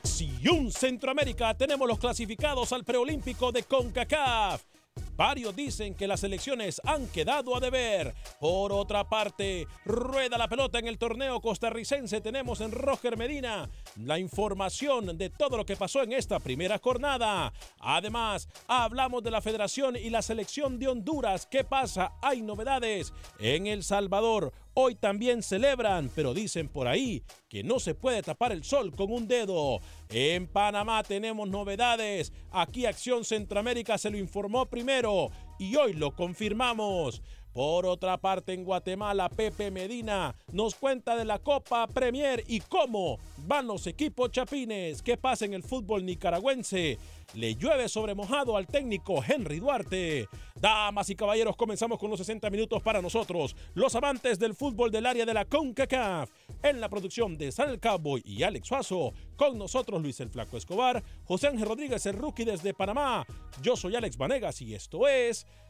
Acción Centroamérica tenemos los clasificados al preolímpico de CONCACAF. Varios dicen que las elecciones han quedado a deber. Por otra parte, rueda la pelota en el torneo costarricense. Tenemos en Roger Medina la información de todo lo que pasó en esta primera jornada. Además, hablamos de la federación y la selección de Honduras. ¿Qué pasa? Hay novedades en El Salvador. Hoy también celebran, pero dicen por ahí que no se puede tapar el sol con un dedo. En Panamá tenemos novedades. Aquí Acción Centroamérica se lo informó primero y hoy lo confirmamos. Por otra parte, en Guatemala, Pepe Medina nos cuenta de la Copa Premier y cómo van los equipos chapines. ¿Qué pasa en el fútbol nicaragüense? Le llueve sobre mojado al técnico Henry Duarte. Damas y caballeros, comenzamos con los 60 minutos para nosotros, los amantes del fútbol del área de la CONCACAF. En la producción de San el Cowboy y Alex Suazo, con nosotros Luis el Flaco Escobar, José Ángel Rodríguez, el rookie desde Panamá. Yo soy Alex Vanegas y esto es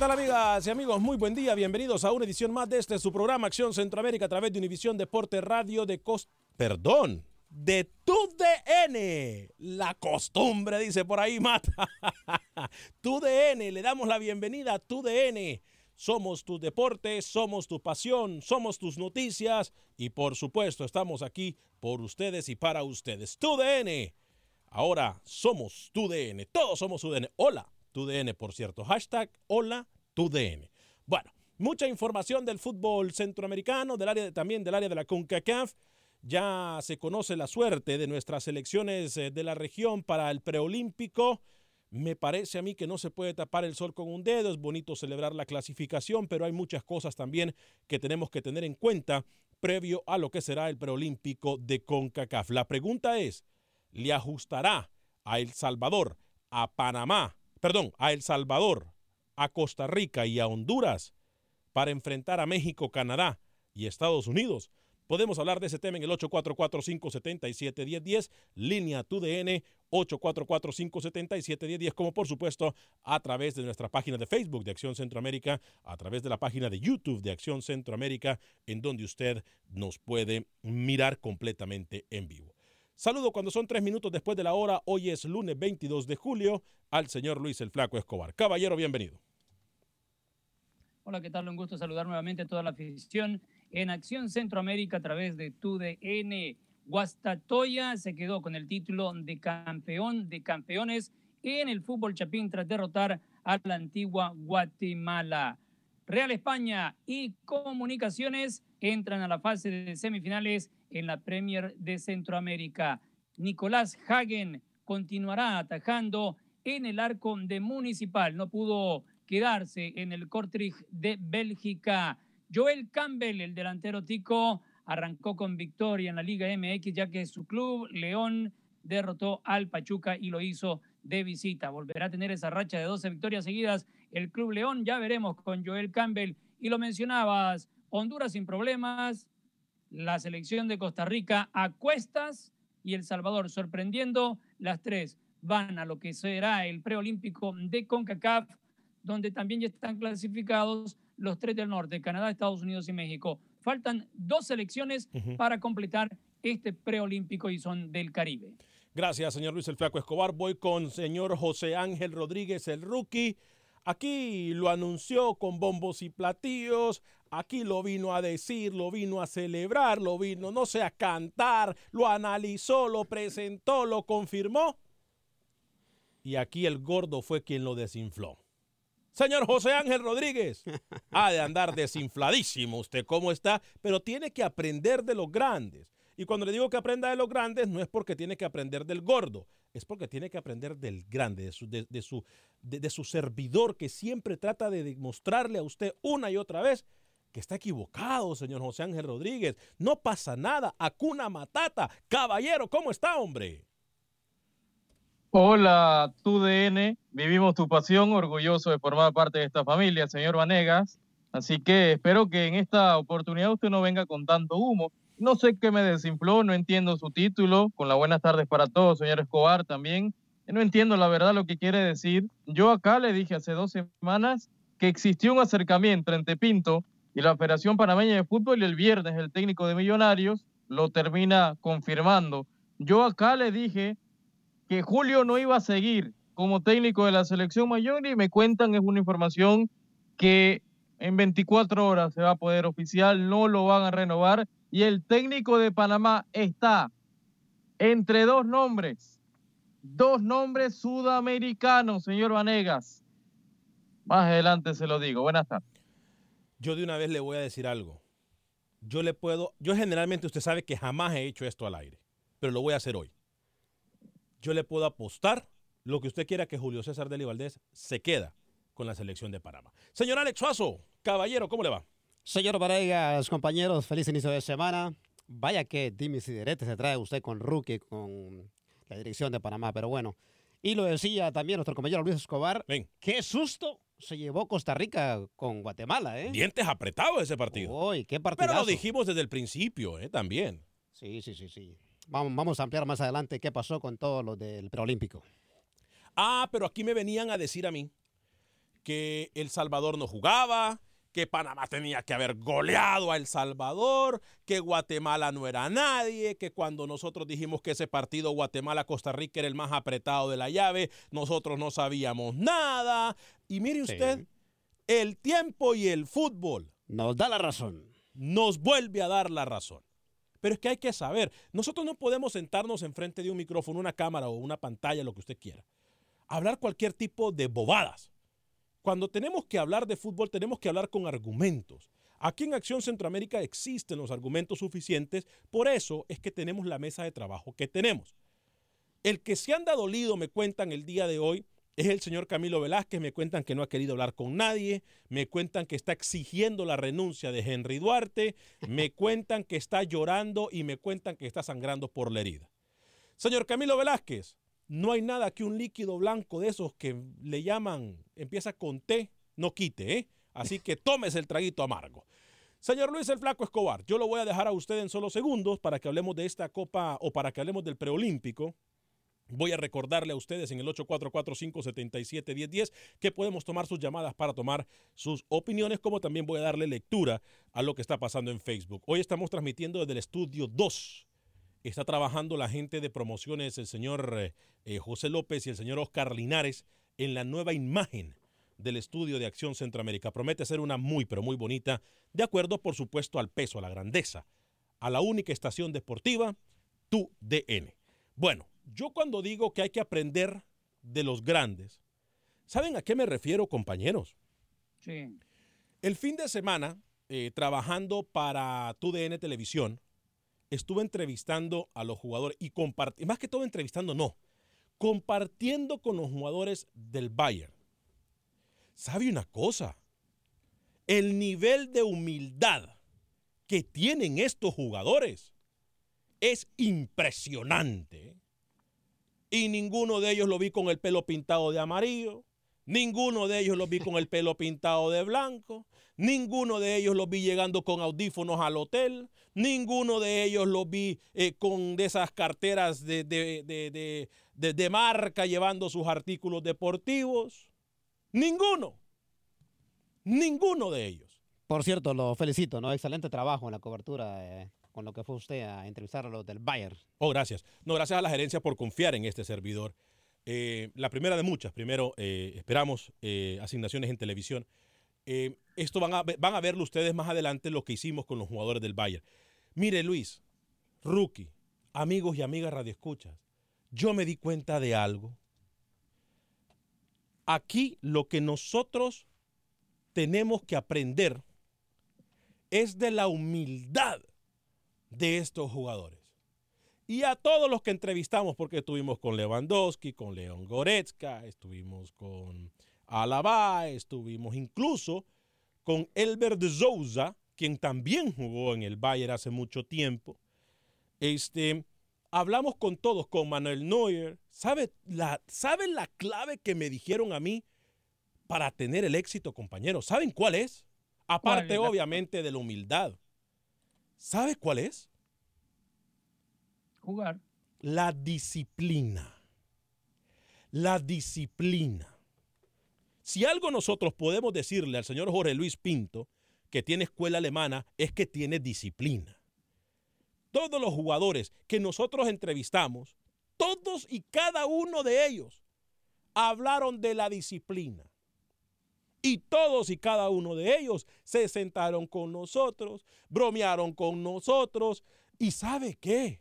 Tal amigas y amigos? Muy buen día, bienvenidos a una edición más de este su programa Acción Centroamérica a través de Univisión Deporte Radio de Costa... Perdón, de tu DN. La costumbre, dice por ahí, mata. tu DN, le damos la bienvenida a tu DN. Somos tus deportes, somos tu pasión, somos tus noticias y por supuesto estamos aquí por ustedes y para ustedes. Tu DN. Ahora somos tu DN, todos somos tu DN. Hola, tu DN, por cierto. Hashtag hola. Bueno, mucha información del fútbol centroamericano, del área, también del área de la CONCACAF. Ya se conoce la suerte de nuestras selecciones eh, de la región para el preolímpico. Me parece a mí que no se puede tapar el sol con un dedo, es bonito celebrar la clasificación, pero hay muchas cosas también que tenemos que tener en cuenta previo a lo que será el preolímpico de CONCACAF. La pregunta es, ¿le ajustará a El Salvador, a Panamá, perdón, a El Salvador, a Costa Rica y a Honduras para enfrentar a México, Canadá y Estados Unidos. Podemos hablar de ese tema en el 844-577-1010, línea TUDN 844-577-1010, como por supuesto a través de nuestra página de Facebook de Acción Centroamérica, a través de la página de YouTube de Acción Centroamérica, en donde usted nos puede mirar completamente en vivo. Saludo cuando son tres minutos después de la hora. Hoy es lunes 22 de julio al señor Luis el Flaco Escobar. Caballero, bienvenido. Hola, ¿qué tal? Un gusto saludar nuevamente a toda la afición en Acción Centroamérica a través de TUDN. Guastatoya se quedó con el título de campeón de campeones en el fútbol chapín tras derrotar a la antigua Guatemala. Real España y Comunicaciones entran a la fase de semifinales en la Premier de Centroamérica. Nicolás Hagen continuará atajando en el arco de Municipal. No pudo quedarse en el Kortrijk de Bélgica. Joel Campbell, el delantero tico, arrancó con victoria en la Liga MX, ya que su club, León, derrotó al Pachuca y lo hizo de visita. Volverá a tener esa racha de 12 victorias seguidas el Club León. Ya veremos con Joel Campbell. Y lo mencionabas, Honduras sin problemas, la selección de Costa Rica a cuestas y El Salvador sorprendiendo. Las tres van a lo que será el preolímpico de CONCACAF, donde también ya están clasificados los tres del norte, Canadá, Estados Unidos y México. Faltan dos selecciones para completar este preolímpico y son del Caribe. Gracias, señor Luis el Flaco Escobar. Voy con señor José Ángel Rodríguez, el rookie. Aquí lo anunció con bombos y platillos. Aquí lo vino a decir, lo vino a celebrar, lo vino, no sé, a cantar, lo analizó, lo presentó, lo confirmó. Y aquí el gordo fue quien lo desinfló. Señor José Ángel Rodríguez, ha de andar desinfladísimo usted, ¿cómo está? Pero tiene que aprender de los grandes. Y cuando le digo que aprenda de los grandes, no es porque tiene que aprender del gordo, es porque tiene que aprender del grande, de su, de, su, de, su servidor que siempre trata de demostrarle a usted una y otra vez que está equivocado, señor José Ángel Rodríguez. No pasa nada. Acuna Matata. Caballero, ¿cómo está, hombre? Hola, TUDN. Vivimos tu pasión, orgulloso de formar parte de esta familia, señor Vanegas. Así que espero que en esta oportunidad usted no venga con tanto humo. No sé qué me desinfló, no entiendo su título. Con las buenas tardes para todos, señor Escobar, también. No entiendo la verdad lo que quiere decir. Yo acá le dije hace dos semanas que existió un acercamiento entre Pinto y la Federación Panameña de Fútbol y el viernes el técnico de Millonarios lo termina confirmando. Yo acá le dije que Julio no iba a seguir como técnico de la selección mayor y me cuentan es una información que en 24 horas se va a poder oficial, no lo van a renovar y el técnico de Panamá está entre dos nombres, dos nombres sudamericanos, señor Vanegas. Más adelante se lo digo. Buenas tardes. Yo de una vez le voy a decir algo. Yo le puedo, yo generalmente usted sabe que jamás he hecho esto al aire, pero lo voy a hacer hoy yo le puedo apostar lo que usted quiera que Julio César Deli Valdés se queda con la selección de Panamá. Señor Alex Suazo, caballero, ¿cómo le va? Señor Varegas, compañeros, feliz inicio de semana. Vaya que dimis y diretes se trae usted con Rookie, con la dirección de Panamá, pero bueno. Y lo decía también nuestro compañero Luis Escobar. Ven. Qué susto se llevó Costa Rica con Guatemala, ¿eh? Dientes apretados ese partido. Uy, qué partido. Pero lo dijimos desde el principio, ¿eh? También. Sí, sí, sí, sí. Vamos, a ampliar más adelante qué pasó con todo lo del preolímpico. Ah, pero aquí me venían a decir a mí que El Salvador no jugaba, que Panamá tenía que haber goleado a El Salvador, que Guatemala no era nadie, que cuando nosotros dijimos que ese partido Guatemala-Costa Rica era el más apretado de la llave, nosotros no sabíamos nada. Y mire usted, el tiempo y el fútbol. Nos da la razón. Nos vuelve a dar la razón. Pero es que hay que saber, nosotros no podemos sentarnos enfrente de un micrófono, una cámara o una pantalla, lo que usted quiera. Hablar cualquier tipo de bobadas. Cuando tenemos que hablar de fútbol, tenemos que hablar con argumentos. Aquí en Acción Centroamérica existen los argumentos suficientes, por eso es que tenemos la mesa de trabajo que tenemos. El que se anda dolido, me cuentan el día de hoy, es el señor Camilo Velázquez. Me cuentan que no ha querido hablar con nadie. Me cuentan que está exigiendo la renuncia de Henry Duarte. Me cuentan que está llorando y me cuentan que está sangrando por la herida. Señor Camilo Velázquez, no hay nada que un líquido blanco de esos que le llaman, empieza con T, no quite, ¿eh? Así que tómese el traguito amargo. Señor Luis el Flaco Escobar, yo lo voy a dejar a usted en solo segundos para que hablemos de esta copa o para que hablemos del preolímpico. Voy a recordarle a ustedes en el 844-577-1010 que podemos tomar sus llamadas para tomar sus opiniones, como también voy a darle lectura a lo que está pasando en Facebook. Hoy estamos transmitiendo desde el estudio 2. Está trabajando la gente de promociones, el señor eh, José López y el señor Oscar Linares, en la nueva imagen del estudio de Acción Centroamérica. Promete ser una muy, pero muy bonita, de acuerdo, por supuesto, al peso, a la grandeza, a la única estación deportiva, tu DN. Bueno, yo cuando digo que hay que aprender de los grandes, ¿saben a qué me refiero, compañeros? Sí. El fin de semana, eh, trabajando para TUDN Televisión, estuve entrevistando a los jugadores y compartiendo, más que todo entrevistando, no, compartiendo con los jugadores del Bayern. ¿Sabe una cosa? El nivel de humildad que tienen estos jugadores es impresionante. Y ninguno de ellos lo vi con el pelo pintado de amarillo. Ninguno de ellos lo vi con el pelo pintado de blanco. Ninguno de ellos los vi llegando con audífonos al hotel. Ninguno de ellos los vi eh, con de esas carteras de, de, de, de, marca llevando sus artículos deportivos. Ninguno. Ninguno de ellos. Por cierto, lo felicito, ¿no? Excelente trabajo en la cobertura. Eh con lo que fue usted a entrevistar a los del Bayern. Oh, gracias. No, gracias a la gerencia por confiar en este servidor. Eh, la primera de muchas. Primero, eh, esperamos eh, asignaciones en televisión. esto van a, van a verlo ustedes más adelante lo que hicimos con los jugadores del Bayern. Mire, Luis, rookie, amigos y amigas radioescuchas, yo me di cuenta de algo. Aquí lo que nosotros tenemos que aprender es de la humildad de estos jugadores. Y a todos los que entrevistamos, porque estuvimos con Lewandowski, con León Goretzka, estuvimos con Alaba, estuvimos incluso con Elber de Souza, quien también jugó en el Bayern hace mucho tiempo. Este, hablamos con todos, con Manuel Neuer. ¿Sabe la, ¿Saben la clave que me dijeron a mí para tener el éxito, compañeros? ¿Saben cuál es? Aparte, obviamente, de la humildad. ¿Sabe cuál es? Jugar. La disciplina. La disciplina. Si algo nosotros podemos decirle al señor Jorge Luis Pinto, que tiene escuela alemana, es que tiene disciplina. Todos los jugadores que nosotros entrevistamos, todos y cada uno de ellos, hablaron de la disciplina. Y todos y cada uno de ellos se sentaron con nosotros, bromearon con nosotros. ¿Y sabe qué?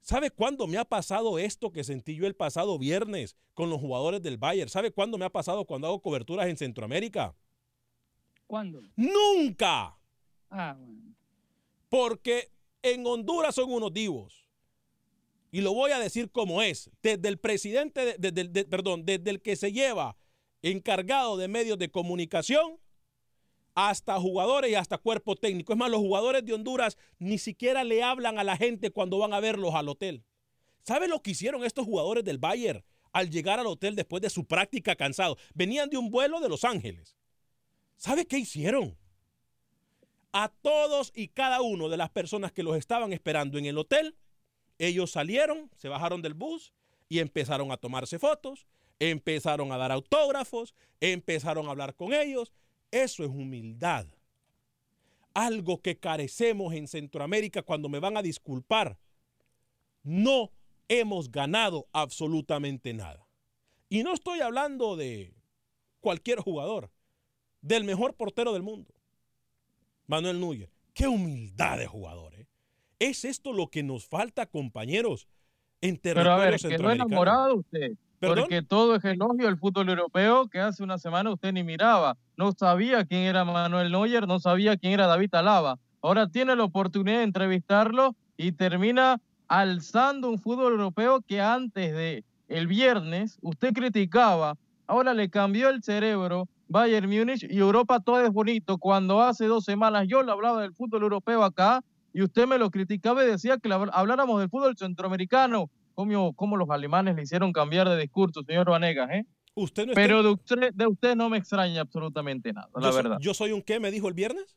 ¿Sabe cuándo me ha pasado esto que sentí yo el pasado viernes con los jugadores del Bayern? ¿Sabe cuándo me ha pasado cuando hago coberturas en Centroamérica? ¿Cuándo? Nunca. Ah, bueno. Porque en Honduras son unos divos. Y lo voy a decir como es. Desde el presidente, perdón, desde el que se lleva encargado de medios de comunicación, hasta jugadores y hasta cuerpo técnico. Es más, los jugadores de Honduras ni siquiera le hablan a la gente cuando van a verlos al hotel. ¿Sabe lo que hicieron estos jugadores del Bayern al llegar al hotel después de su práctica cansado? Venían de un vuelo de Los Ángeles. ¿Sabe qué hicieron? A todos y cada uno de las personas que los estaban esperando en el hotel, ellos salieron, se bajaron del bus y empezaron a tomarse fotos empezaron a dar autógrafos, empezaron a hablar con ellos. Eso es humildad. Algo que carecemos en Centroamérica cuando me van a disculpar. No hemos ganado absolutamente nada. Y no estoy hablando de cualquier jugador, del mejor portero del mundo, Manuel Núñez. Qué humildad de jugadores. ¿Es esto lo que nos falta, compañeros, en territorio Pero a ver, quedó enamorado usted. Porque todo es elogio del fútbol europeo que hace una semana usted ni miraba. No sabía quién era Manuel Neuer, no sabía quién era David Alaba. Ahora tiene la oportunidad de entrevistarlo y termina alzando un fútbol europeo que antes de el viernes usted criticaba. Ahora le cambió el cerebro Bayern Múnich y Europa todo es bonito. Cuando hace dos semanas yo le hablaba del fútbol europeo acá y usted me lo criticaba y decía que habláramos del fútbol centroamericano cómo, los alemanes le hicieron cambiar de discurso, señor Vanegas, ¿eh? Usted Pero de usted, de usted no me extraña absolutamente nada, la verdad. ¿Yo soy un qué, me dijo el viernes?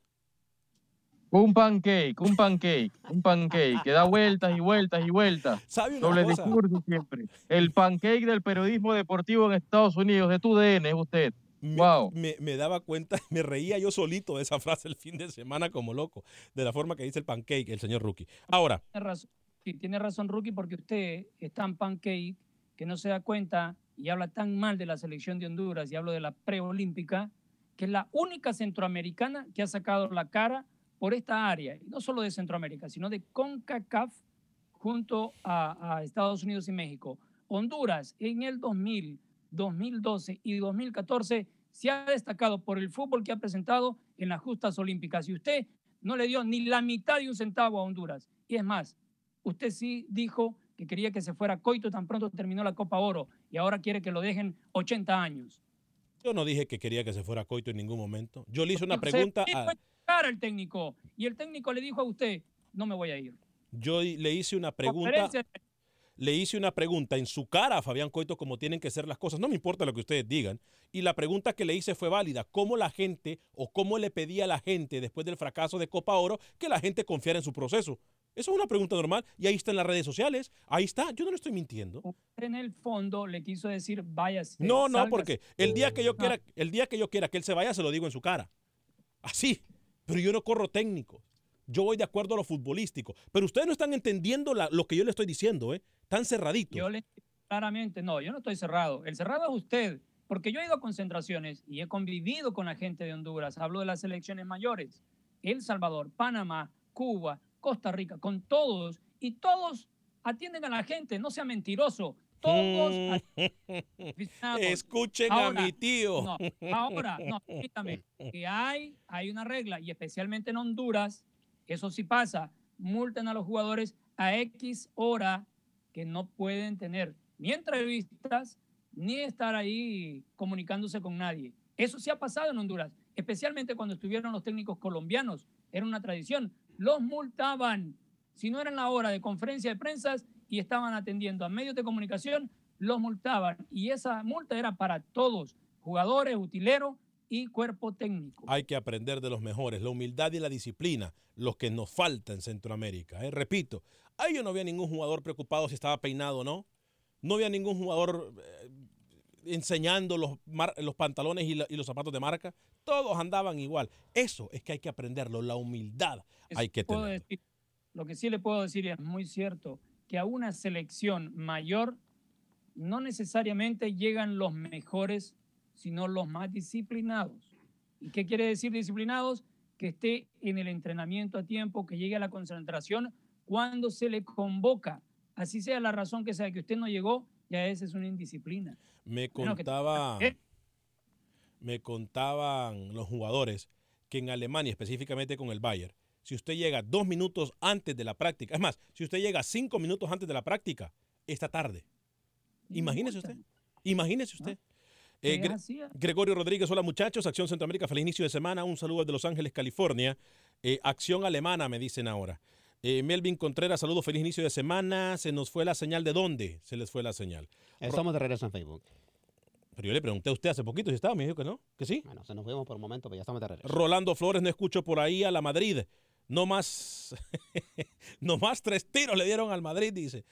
Un pancake, un pancake, un pancake que da vueltas y vueltas y vueltas. ¿Sabe una Doble cosa? discurso siempre. El pancake del periodismo deportivo en Estados Unidos, de tu DN, es usted. Me, Wow. me, me daba cuenta, me reía yo solito de esa frase el fin de semana como loco, de la forma que dice el pancake el señor Rookie. Ahora, Tiene razón, sí, tiene razón, Rookie, porque usted es tan pancake que no se da cuenta y habla tan mal de la selección de Honduras, y hablo de la preolímpica, que es la única centroamericana que ha sacado la cara por esta área, y no solo de Centroamérica, sino de CONCACAF junto a, a Estados Unidos y México. Honduras en el 2000, 2012 y 2014 se ha destacado por el fútbol que ha presentado en las justas olímpicas. Y usted no le dio ni la mitad de un centavo a Honduras. Y es más, usted sí dijo que quería que se fuera Coito tan pronto terminó la Copa Oro y ahora quiere que lo dejen 80 años. yo no dije que quería que se fuera Coito en ningún momento. Yo le hice una pregunta a, cara el técnico y el técnico le dijo a usted, no me voy a ir. yo le hice una pregunta, le hice una pregunta en su cara a Fabián Coito como tienen que ser las cosas. No me importa lo que ustedes digan. Y la pregunta que le hice fue válida. ¿Cómo la gente o cómo le pedía a la gente después del fracaso de Copa Oro que la gente confiara en su proceso? Eso es una pregunta normal y ahí está en las redes sociales. Ahí está. Yo no le estoy mintiendo. En el fondo le quiso decir, váyase. No, no, sálgase". porque el día que yo quiera, el día que yo quiera que él se vaya, se lo digo en su cara. Así. Pero yo no corro técnico. Yo voy de acuerdo a lo futbolístico. Pero ustedes no están entendiendo la- lo que yo le estoy diciendo, ¿eh? Tan cerraditos. Yo le claramente, no, yo no estoy cerrado. El cerrado es usted, porque yo he ido a concentraciones y he convivido con la gente de Honduras. Hablo de las selecciones mayores. El Salvador, Panamá, Cuba, Costa Rica, con todos. Y todos atienden a la gente, no sea mentiroso. Todos aficionados. Escuchen Ahora, a mi tío. No, ahora, no, permítame, que hay, hay una regla, y especialmente en Honduras, eso sí pasa, multan a los jugadores a X hora que no pueden tener ni entrevistas ni estar ahí comunicándose con nadie. Eso sí ha pasado en Honduras, especialmente cuando estuvieron los técnicos colombianos. Era una tradición. Los multaban. Si no era en la hora de conferencia de prensa y estaban atendiendo a medios de comunicación, los multaban. Y esa multa era para todos, jugadores, utileros y cuerpo técnico. Hay que aprender de los mejores, la humildad y la disciplina, los que nos falta en Centroamérica. ¿eh? Repito, ahí yo no había ningún jugador preocupado si estaba peinado o no. No había ningún jugador eh, enseñando los, mar- los pantalones y, la- y los zapatos de marca. Todos andaban igual. Eso es que hay que aprenderlo, la humildad hay que tener. lo que sí le puedo decir es muy cierto, que a una selección mayor no necesariamente llegan los mejores, sino los más disciplinados. ¿Y qué quiere decir disciplinados? Que esté en el entrenamiento a tiempo, que llegue a la concentración cuando se le convoca. Así sea la razón que sea que usted no llegó, ya esa es una indisciplina. Me contaba, ¿Eh? me contaban los jugadores que en Alemania, específicamente con el Bayern, si usted llega dos minutos antes de la práctica, es más, si usted llega cinco minutos antes de la práctica, está tarde. Imagínese usted. Imagínese usted. Eh, ¿Qué Gre- hacía? Gregorio Rodríguez, hola muchachos, Acción Centroamérica, feliz inicio de semana, un saludo desde Los Ángeles, California. Eh, Acción Alemana, me dicen ahora. Eh, Melvin Contreras, saludo, feliz inicio de semana. Se nos fue la señal de dónde se les fue la señal. Estamos de regreso en Facebook. Pero yo le pregunté a usted hace poquito si estaba, me dijo que no, que sí. Bueno, se nos fuimos por un momento, pero ya estamos de regreso. Rolando Flores, no escucho por ahí a la Madrid. No más, no más tres tiros le dieron al Madrid, dice.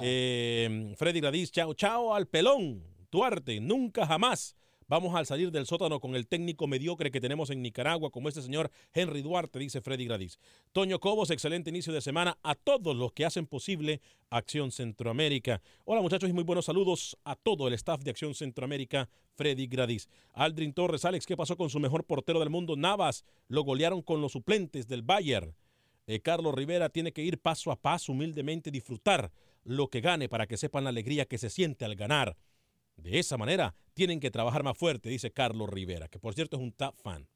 Eh, Freddy Gradís, chao, chao al pelón. Duarte, nunca jamás vamos a salir del sótano con el técnico mediocre que tenemos en Nicaragua, como este señor Henry Duarte, dice Freddy Gradís. Toño Cobos, excelente inicio de semana a todos los que hacen posible Acción Centroamérica. Hola muchachos y muy buenos saludos a todo el staff de Acción Centroamérica, Freddy Gradís. Aldrin Torres, Alex, ¿qué pasó con su mejor portero del mundo, Navas? Lo golearon con los suplentes del Bayern. Eh, Carlos Rivera tiene que ir paso a paso, humildemente disfrutar lo que gane para que sepan la alegría que se siente al ganar. De esa manera tienen que trabajar más fuerte, dice Carlos Rivera, que por cierto es un top fan.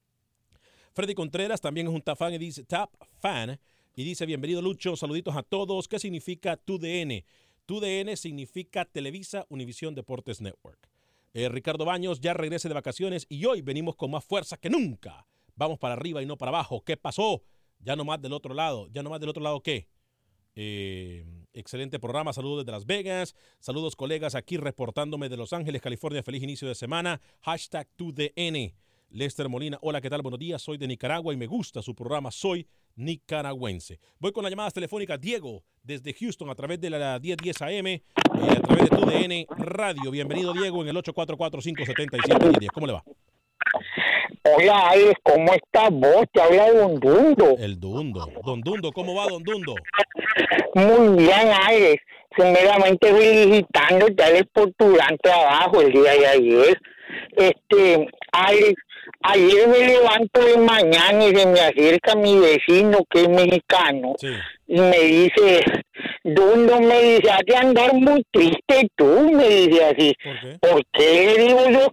Freddy Contreras también es un top fan y dice top fan y dice bienvenido Lucho, saluditos a todos. ¿Qué significa TUDN? TUDN significa Televisa Univisión Deportes Network. Eh, Ricardo Baños ya regrese de vacaciones y hoy venimos con más fuerza que nunca. Vamos para arriba y no para abajo. ¿Qué pasó? Ya no más del otro lado. ¿Ya no más del otro lado qué? Eh, excelente programa, saludos desde Las Vegas, saludos colegas aquí reportándome de Los Ángeles, California, feliz inicio de semana, hashtag 2DN. Lester Molina, hola, ¿qué tal? Buenos días, soy de Nicaragua y me gusta su programa, soy nicaragüense. Voy con las llamadas telefónicas. Diego, desde Houston, a través de la 1010 AM, eh, a través de tu DN Radio. Bienvenido, Diego, en el 844-577-1010. ¿Cómo le va? Hola, Alex, ¿cómo estás vos? Te habla Don Dundo. El Dundo. Don Dundo, ¿cómo va, Don Dundo? Muy bien, Alex. Primeramente felicitándote, Alex, por tu gran trabajo el día de ayer. Este, Alex, ayer me levanto de mañana y se me acerca mi vecino que es mexicano y me dice, Dundo, me dice, has de andar muy triste tú, me dice así. ¿Por qué? Le digo yo,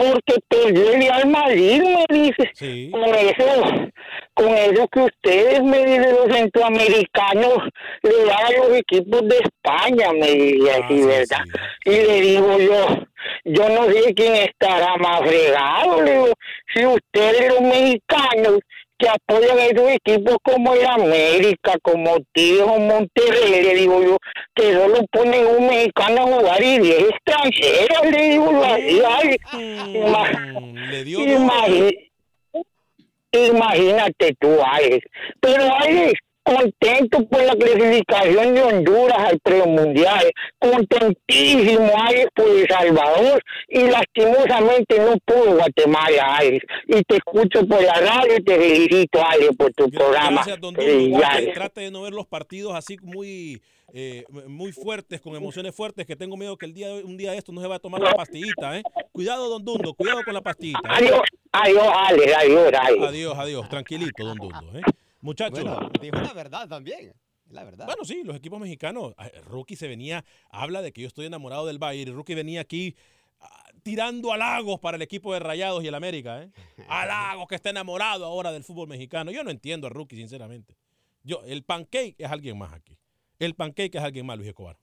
porque el Real Madrid, me dice. Con eso, con eso que ustedes, me dicen los centroamericanos, le dan a los equipos de España, me dice así, ¿verdad? Y le digo yo, yo no sé quién estará más fregado, le digo, si ustedes los mexicanos que apoyan a esos equipos como el América, como Tigres o Monterrey, le digo yo, que solo ponen un mexicano a jugar y 10 extranjeros, le digo yo así, ay, imagi- imagínate tú, Alex. Pero Alex, contento por la clasificación de Honduras al premundial, contentísimo Alex por El Salvador y lastimosamente no pudo Guatemala Alex. Y te escucho por la radio y te felicito Alex por tu programa. Gracias, Don Dundo. Felicidades. Trate, trate de no ver los partidos así muy, eh, muy fuertes, con emociones fuertes, que tengo miedo que el día de- un día de esto no se va a tomar la pastillita, ¿eh? Cuidado, Don Dundo, cuidado con la pastillita. ¿eh? Adiós, adiós, Alex, adiós, Alex. Adiós, adiós. Tranquilito, Don Dundo, ¿eh? Muchachos. Bueno, dijo la verdad también. La verdad. Bueno, sí, los equipos mexicanos. Rookie se venía, habla de que yo estoy enamorado del Bayern. y Rookie venía aquí ah, tirando halagos para el equipo de Rayados y el América, ¿eh? Halagos que está enamorado ahora del fútbol mexicano. Yo no entiendo a Rookie, sinceramente. Yo, el pancake es alguien más aquí. El pancake es alguien más, Luis Escobar.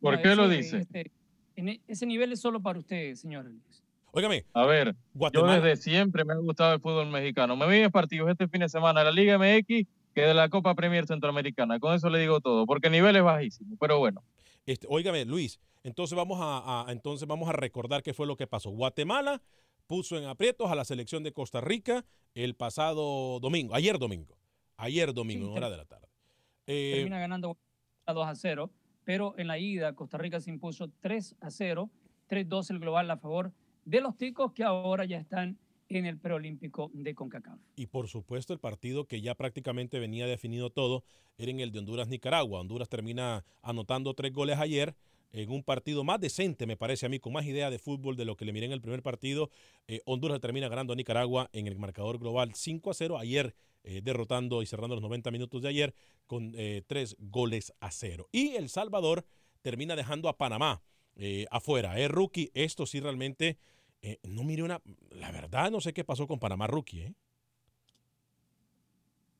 ¿Por No, qué lo dice? este, en e- ese nivel es solo para usted, señor. Alex. Óigame, A ver, Guatemala. yo desde siempre me ha gustado el fútbol mexicano. Me vi en partidos este fin de semana de la Liga MX que de la Copa Premier Centroamericana. Con eso le digo todo, porque el nivel es bajísimo. Pero bueno, Este, óigame, Luis, entonces vamos a, a- entonces vamos a recordar qué fue lo que pasó. Guatemala puso en aprietos a la selección de Costa Rica el pasado domingo, ayer domingo, ayer domingo, en hora de la tarde. Eh, Termina ganando a 2 a 0, pero en la ida Costa Rica se impuso 3 a 0, 3-2 el global a favor de los ticos que ahora ya están en el preolímpico de CONCACAF. Y por supuesto el partido que ya prácticamente venía definido todo era en el de Honduras-Nicaragua. Honduras termina anotando tres goles ayer en un partido más decente, me parece a mí, con más idea de fútbol de lo que le miré en el primer partido. Eh, Honduras termina ganando a Nicaragua en el marcador global 5 a 0. Ayer eh, derrotando y cerrando los 90 minutos de ayer con eh, tres goles a cero. Y El Salvador termina dejando a Panamá eh, afuera. Es rookie. Esto sí realmente eh, no mire una. La verdad, no sé qué pasó con Panamá rookie, ¿eh?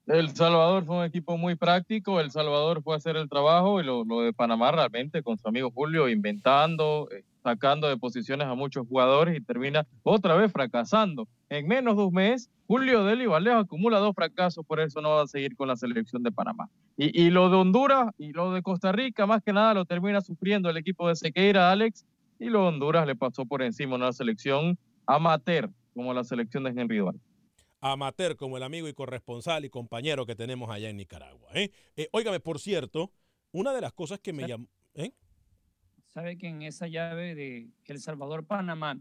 El Salvador fue un equipo muy práctico. El Salvador fue a hacer el trabajo y lo, de Panamá realmente con su amigo Julio inventando, eh, sacando de posiciones a muchos jugadores y termina otra vez fracasando. En menos de un mes, Julio Deli Valdez acumula dos fracasos, por eso no va a seguir con la selección de Panamá. Y, y lo de Honduras y lo de Costa Rica, más que nada, lo termina sufriendo el equipo de Sequeira, Alex, y lo de Honduras le pasó por encima una selección amateur como la selección de Henry Duarte. Amateur como el amigo y corresponsal y compañero que tenemos allá en Nicaragua. ¿eh? Eh, óigame, por cierto, una de las cosas que me llamó... ¿eh? Sabe que en esa llave de El Salvador-Panamá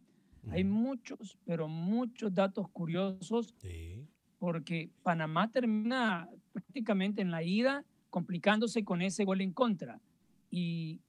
hay muchos, pero muchos datos curiosos porque Panamá termina prácticamente en la ida complicándose con ese gol en contra. Y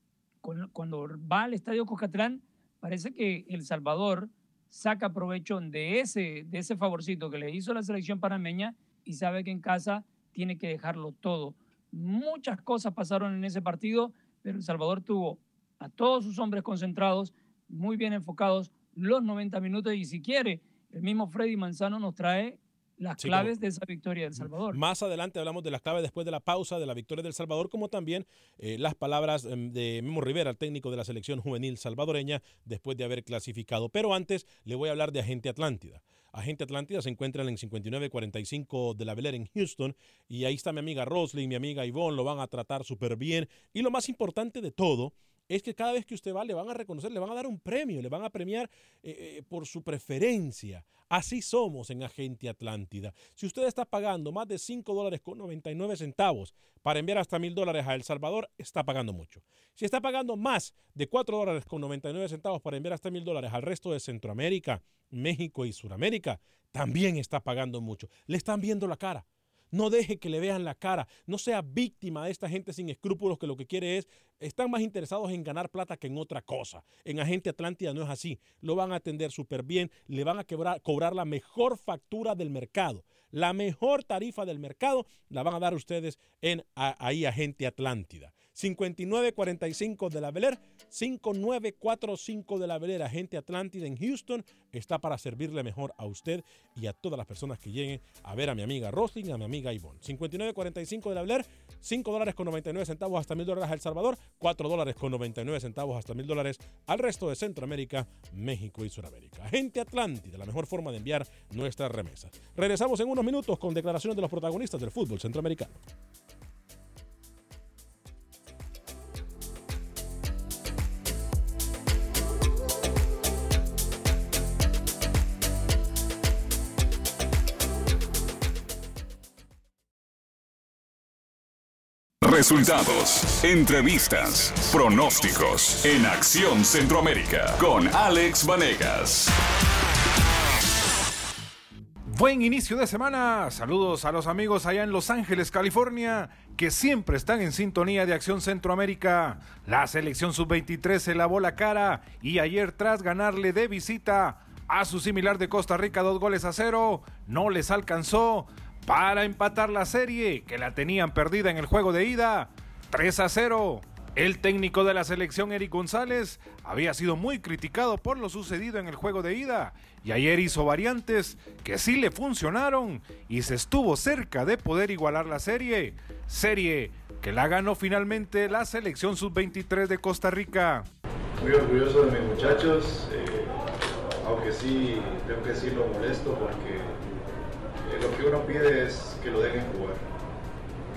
cuando va al Estadio Cocatlán, parece que El Salvador saca provecho de ese, de ese favorcito que le hizo la selección panameña y sabe que en casa tiene que dejarlo todo. Muchas cosas pasaron en ese partido, pero El Salvador tuvo a todos sus hombres concentrados, muy bien enfocados, los 90 minutos y si quiere, el mismo Freddy Manzano nos trae las Sí, claves de esa victoria del Salvador. Más adelante hablamos de las claves después de la pausa de la victoria del Salvador, como también eh, las palabras em, de Memo Rivera, el técnico de la selección juvenil salvadoreña, después de haber clasificado. Pero antes le voy a hablar de Agente Atlántida. Agente Atlántida se encuentra en 5945 de la Air en Houston y ahí está mi amiga Roslyn, mi amiga Yvonne, lo van a tratar súper bien. Y lo más importante de todo es que cada vez que usted va le van a reconocer, le van a dar un premio, le van a premiar eh, eh, por su preferencia. Así somos en Agente Atlántida. Si usted está pagando más de 5 dólares con 99 centavos para enviar hasta mil dólares a El Salvador, está pagando mucho. Si está pagando más de 4 dólares con 99 centavos para enviar hasta mil dólares al resto de Centroamérica, México y Suramérica, también está pagando mucho. Le están viendo la cara. No deje que le vean la cara. No sea víctima de esta gente sin escrúpulos que lo que quiere es, están más interesados en ganar plata que en otra cosa. En Agente Atlántida no es así. Lo van a atender súper bien, le van a cobrar la mejor factura del mercado. La mejor tarifa del mercado la van a dar ustedes en ahí Agente Atlántida. 5945 de la Beler, 5945 de la Beler, Agente Atlántida en Houston, está para servirle mejor a usted y a todas las personas que lleguen a ver a mi amiga Rosling a mi amiga Ivonne. 5945 de la Beler, 5 dólares con 99 centavos hasta 1000 dólares a El Salvador, 4 dólares con 99 centavos hasta 1000 dólares al resto de Centroamérica, México y Sudamérica. Agente Atlántida, la mejor forma de enviar nuestra remesa. Regresamos en unos minutos con declaraciones de los protagonistas del fútbol centroamericano. Resultados, entrevistas, pronósticos en Acción Centroamérica con Alex Vanegas. Buen inicio de semana. Saludos a los amigos allá en Los Ángeles, California, que siempre están en sintonía de Acción Centroamérica. La selección sub-23 se lavó la cara y ayer tras ganarle de visita a su similar de Costa Rica dos goles a cero, no les alcanzó para empatar la serie que la tenían perdida en el juego de ida 3 a 0. El técnico de la selección Eric González había sido muy criticado por lo sucedido en el juego de ida y ayer hizo variantes que sí le funcionaron y se estuvo cerca de poder igualar la serie. Serie que la ganó finalmente la selección sub-23 de Costa Rica. Muy orgulloso de mis muchachos, eh, aunque sí tengo que decirlo molesto porque lo que uno pide es que lo dejen jugar,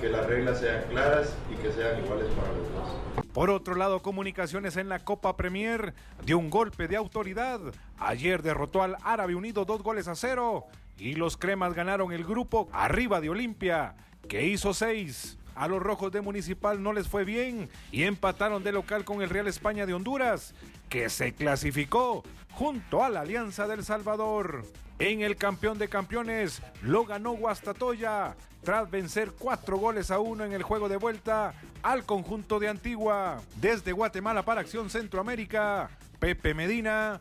que las reglas sean claras y que sean iguales para los dos. Por otro lado, Comunicaciones en la Copa Premier dio un golpe de autoridad. Ayer derrotó al Árabe Unido dos goles a cero y los cremas ganaron el grupo arriba de Olimpia, que hizo seis. A los rojos de Municipal no les fue bien y empataron de local con el Real España de Honduras, que se clasificó junto a la Alianza del Salvador. En el campeón de campeones lo ganó Guastatoya tras vencer cuatro goles a uno en el juego de vuelta al conjunto de Antigua. Desde Guatemala para Acción Centroamérica, Pepe Medina.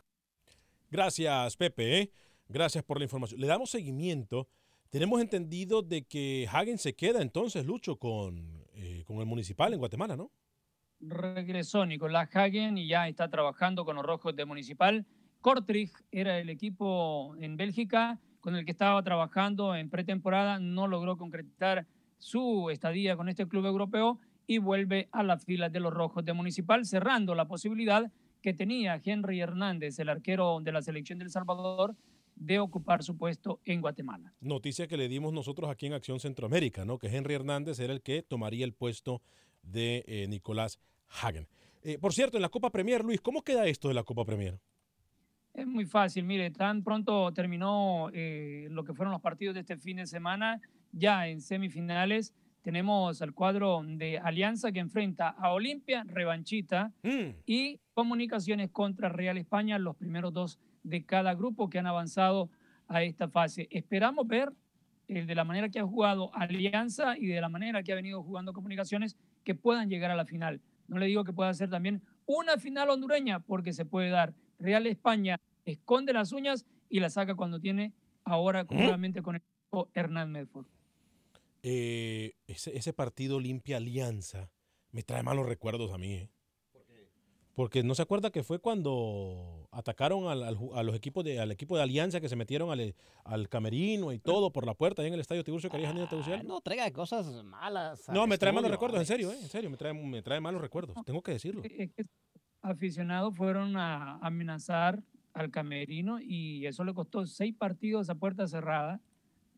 Gracias, Pepe. ¿eh? Gracias por la información. Le damos seguimiento. Tenemos entendido de que Hagen se queda entonces, Lucho, con, eh, con el municipal en Guatemala, ¿no? Regresó Nicolás Hagen y ya está trabajando con los rojos de municipal Kortrijk era el equipo en Bélgica con el que estaba trabajando en pretemporada, no logró concretar su estadía con este club europeo y vuelve a las filas de los Rojos de Municipal, cerrando la posibilidad que tenía Henry Hernández, el arquero de la selección del Salvador, de ocupar su puesto en Guatemala. Noticia que le dimos nosotros aquí en Acción Centroamérica, ¿no? Que Henry Hernández era el que tomaría el puesto de eh, Nicolás Hagen. Eh, por cierto, en la Copa Premier, Luis, ¿cómo queda esto de la Copa Premier? Es muy fácil, mire, tan pronto terminó eh, lo que fueron los partidos de este fin de semana, ya en semifinales tenemos al cuadro de Alianza que enfrenta a Olimpia, revanchita, mm. y Comunicaciones contra Real España, los primeros dos de cada grupo que han avanzado a esta fase. Esperamos ver eh, de la manera que ha jugado Alianza y de la manera que ha venido jugando Comunicaciones que puedan llegar a la final. No le digo que pueda ser también una final hondureña, porque se puede dar Real España esconde las uñas y la saca cuando tiene ahora nuevamente con el Hernán Medford. Eh, ese, partido limpia alianza me trae malos recuerdos a mí. ¿eh? Porque no se acuerda que fue cuando atacaron al, a los equipos de, al equipo de Alianza que se metieron al, al camerino y todo por la puerta ahí en el estadio Tiburcio Carías ah, No traiga cosas malas. No, me trae malos recuerdos, en serio, ¿eh? en serio, me trae, me trae malos recuerdos. Tengo que decirlo. Es que aficionados fueron a amenazar al camerino y eso le costó seis partidos a puerta cerrada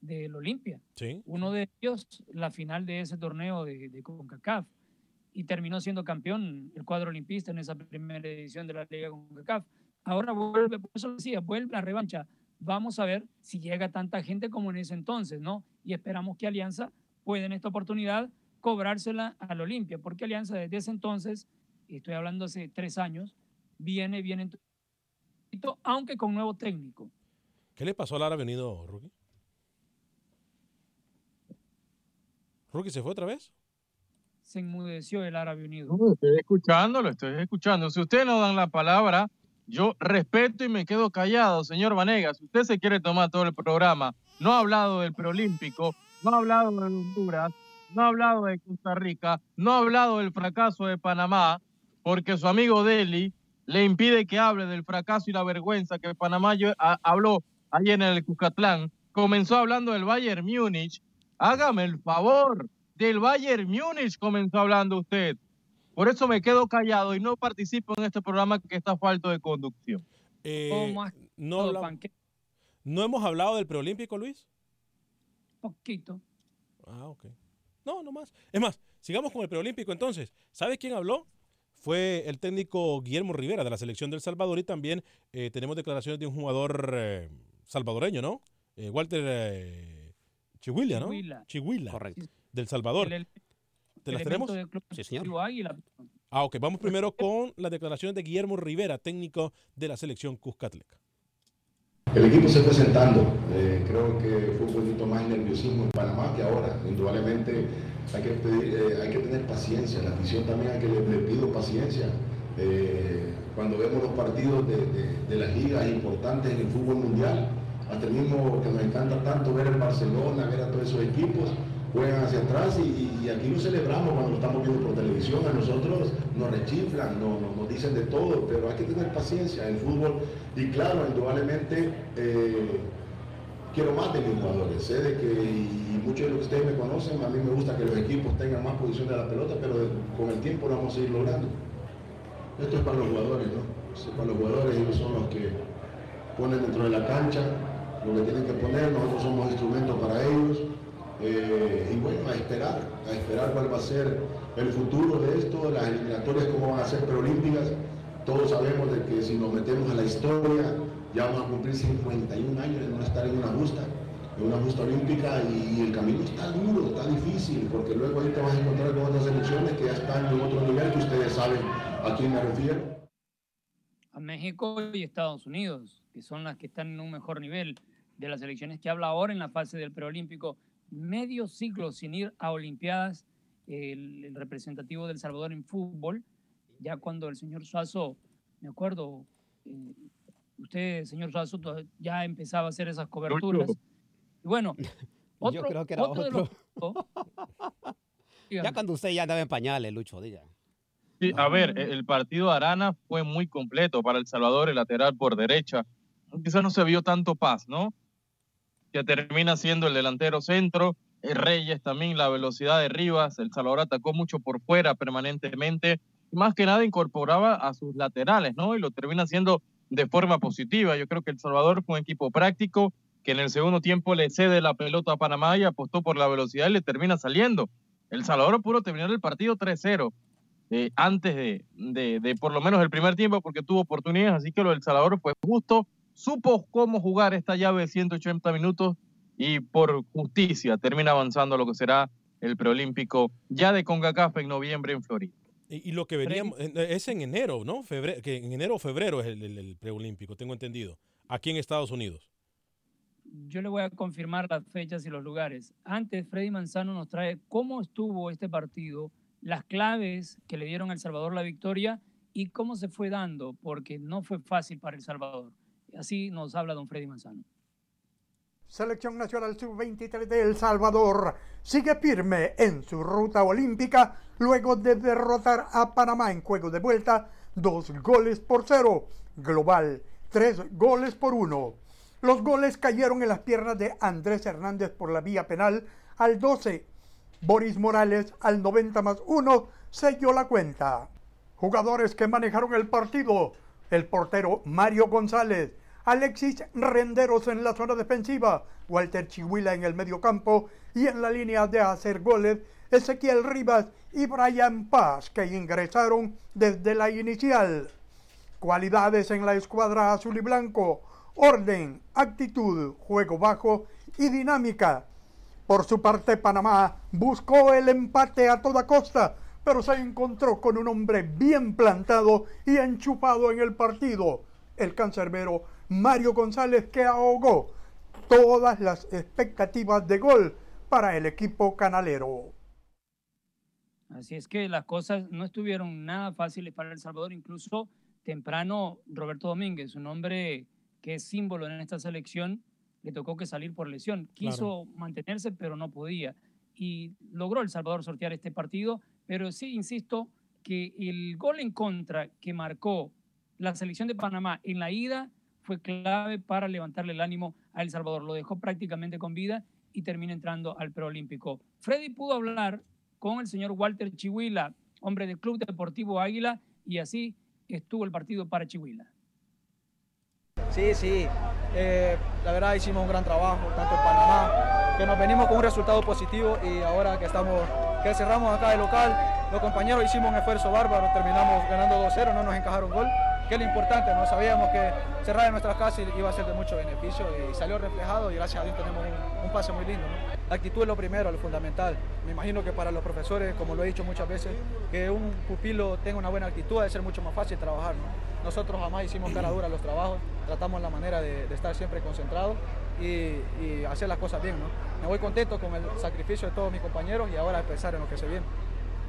del Olimpia. Uno de ellos, la final de ese torneo de, de CONCACAF. Y terminó siendo campeón el cuadro olimpista en esa primera edición de la Liga CONCACAF. Ahora vuelve, por eso decía, vuelve la revancha. Vamos a ver si llega tanta gente como en ese entonces, ¿no? Y esperamos que Alianza pueda en esta oportunidad cobrársela al Olimpia, porque Alianza desde ese entonces, estoy hablando hace tres años, viene, viene, aunque con nuevo técnico. ¿Qué le pasó al Árabe Unido, Rookie? ¿Rookie se fue otra vez? Se enmudeció el Árabe Unido. No, estoy escuchando, lo estoy escuchando. Si ustedes no dan la palabra, yo respeto y me quedo callado, señor Vanegas. Si usted se quiere tomar todo el programa, no ha hablado del preolímpico, no ha hablado de Honduras, no ha hablado de Costa Rica, no ha hablado del fracaso de Panamá, porque su amigo Deli le impide que hable del fracaso y la vergüenza que Panamá habló ayer en el Cuscatlán. Comenzó hablando del Bayern Múnich. Hágame el favor, del Bayern Múnich comenzó hablando usted. Por eso me quedo callado y no participo en este programa que está falto de conducción. Eh, no, ¿No hemos hablado del preolímpico, Luis? Poquito. Ah, ok. No, no más. Es más, sigamos con el preolímpico entonces. ¿Sabe quién habló? Fue el técnico Guillermo Rivera de la selección del Salvador y también eh, tenemos declaraciones de un jugador eh, salvadoreño, ¿no? Walter Chihuila, ¿no? Chihuila. Correcto del Salvador. ¿Te las tenemos? Sí, señor. Ah, ok. Vamos primero con las declaraciones de Guillermo Rivera, técnico de la selección Cuscatleca. El equipo se presentando. Eh, creo que fue un poquito más nerviosismo en Panamá que ahora. Indudablemente hay que, eh, hay que tener paciencia. La afición también hay que le, pido paciencia. Eh, cuando vemos los partidos de, de, las ligas importantes en el fútbol mundial, hasta el mismo que nos encanta tanto ver el Barcelona, ver a todos esos equipos, juegan hacia atrás y, aquí lo celebramos cuando lo estamos viendo por televisión. A nosotros nos rechiflan, nos, dicen de todo, pero hay que tener paciencia en fútbol. Y claro, indudablemente eh, quiero más de mis jugadores. Sé de que, y muchos de los que ustedes me conocen, a mí me gusta que los equipos tengan más posición de la pelota, pero con el tiempo lo vamos a ir logrando. Esto es para los jugadores, ¿no? Es para los jugadores, ellos son los que ponen dentro de la cancha lo que tienen que poner, nosotros somos instrumentos para ellos. Eh, y bueno, a esperar, a esperar cuál va a ser el futuro de esto, las eliminatorias cómo van a ser preolímpicas. Todos sabemos de que si nos metemos a la historia, ya vamos a cumplir 51 años de no estar en una justa, en una justa olímpica y, el camino está duro, está difícil, porque luego ahí te vas a encontrar con otras selecciones que ya están en otro nivel, que ustedes saben a quién me refiero. A México y Estados Unidos, que son las que están en un mejor nivel de las selecciones que habla ahora en la fase del preolímpico medio siglo sin ir a Olimpiadas, el, representativo del Salvador en fútbol, ya cuando el señor Suazo, me acuerdo, eh, usted, señor Suazo, ya empezaba a hacer esas coberturas. Y bueno, otro, yo creo que era otro. ya cuando usted ya andaba en pañales, Lucho, diga. Sí, a ver, el partido Arana fue muy completo para El Salvador, el lateral por derecha. Quizás no se vio tanto paz, ¿no? Que termina siendo el delantero centro. Reyes también, la velocidad de Rivas. El Salvador atacó mucho por fuera permanentemente. Más que nada incorporaba a sus laterales, ¿no? Y lo termina haciendo de forma positiva. Yo creo que El Salvador fue un equipo práctico que en el segundo tiempo le cede la pelota a Panamá y apostó por la velocidad y le termina saliendo. El Salvador pudo terminar el partido 3-0 eh, antes de, de, de, por lo menos el primer tiempo porque tuvo oportunidades, así que lo del Salvador fue justo supo cómo jugar esta llave de 180 minutos y por justicia termina avanzando a lo que será el preolímpico ya de CONCACAF en noviembre en Florida. Y, lo que veríamos es en enero, ¿no? Febrero, que en enero o febrero es el, preolímpico, tengo entendido, aquí en Estados Unidos. Yo le voy a confirmar las fechas y los lugares. Antes, Freddy Manzano nos trae cómo estuvo este partido, las claves que le dieron a El Salvador la victoria y cómo se fue dando, porque no fue fácil para El Salvador. Así nos habla don Freddy Manzano. Selección Nacional Sub-23 de El Salvador sigue firme en su ruta olímpica luego de derrotar a Panamá en juego de vuelta dos goles por cero. Global, tres goles por uno. Los goles cayeron en las piernas de Andrés Hernández por la vía penal al 12. Boris Morales al 90 más 1 selló la cuenta. Jugadores que manejaron el partido. El portero Mario González, Alexis Renderos en la zona defensiva, Walter Chihuila en el medio campo y en la línea de hacer goles, Ezequiel Rivas y Brian Paz, que ingresaron desde la inicial. Cualidades en la escuadra azul y blanco, orden, actitud, juego bajo y dinámica. Por su parte, Panamá buscó el empate a toda costa, pero se encontró con un hombre bien plantado y enchufado en el partido, el cancerbero Mario González, que ahogó todas las expectativas de gol para el equipo canalero. Así es que las cosas no estuvieron nada fáciles para El Salvador, incluso temprano Roberto Domínguez, un hombre que es símbolo en esta selección, le tocó que salir por lesión. Quiso mantenerse, pero no podía. Y logró El Salvador sortear este partido, pero sí, insisto, que el gol en contra que marcó la selección de Panamá en la ida fue clave para levantarle el ánimo a El Salvador. Lo dejó prácticamente con vida y termina entrando al preolímpico. Freddy pudo hablar con el señor Walter Chihuila, hombre del Club Deportivo Águila, y así estuvo el partido para Chihuila. Sí, sí, eh, la verdad hicimos un gran trabajo, tanto en Panamá, que nos venimos con un resultado positivo y ahora que estamos, que cerramos acá de local, los compañeros hicimos un esfuerzo bárbaro, terminamos ganando 2-0, no nos encajaron gol que es lo importante, no sabíamos que cerrar en nuestras casas iba a ser de mucho beneficio y salió reflejado y gracias a Dios tenemos un, pase muy lindo. La actitud es lo primero, lo fundamental. Me imagino que para los profesores, como lo he dicho muchas veces, que un pupilo tenga una buena actitud debe ser mucho más fácil trabajar. Nosotros jamás hicimos cara dura los trabajos, tratamos la manera de, estar siempre concentrados y, hacer las cosas bien. ¿no? Me voy contento con el sacrificio de todos mis compañeros y ahora empezar en lo que se viene.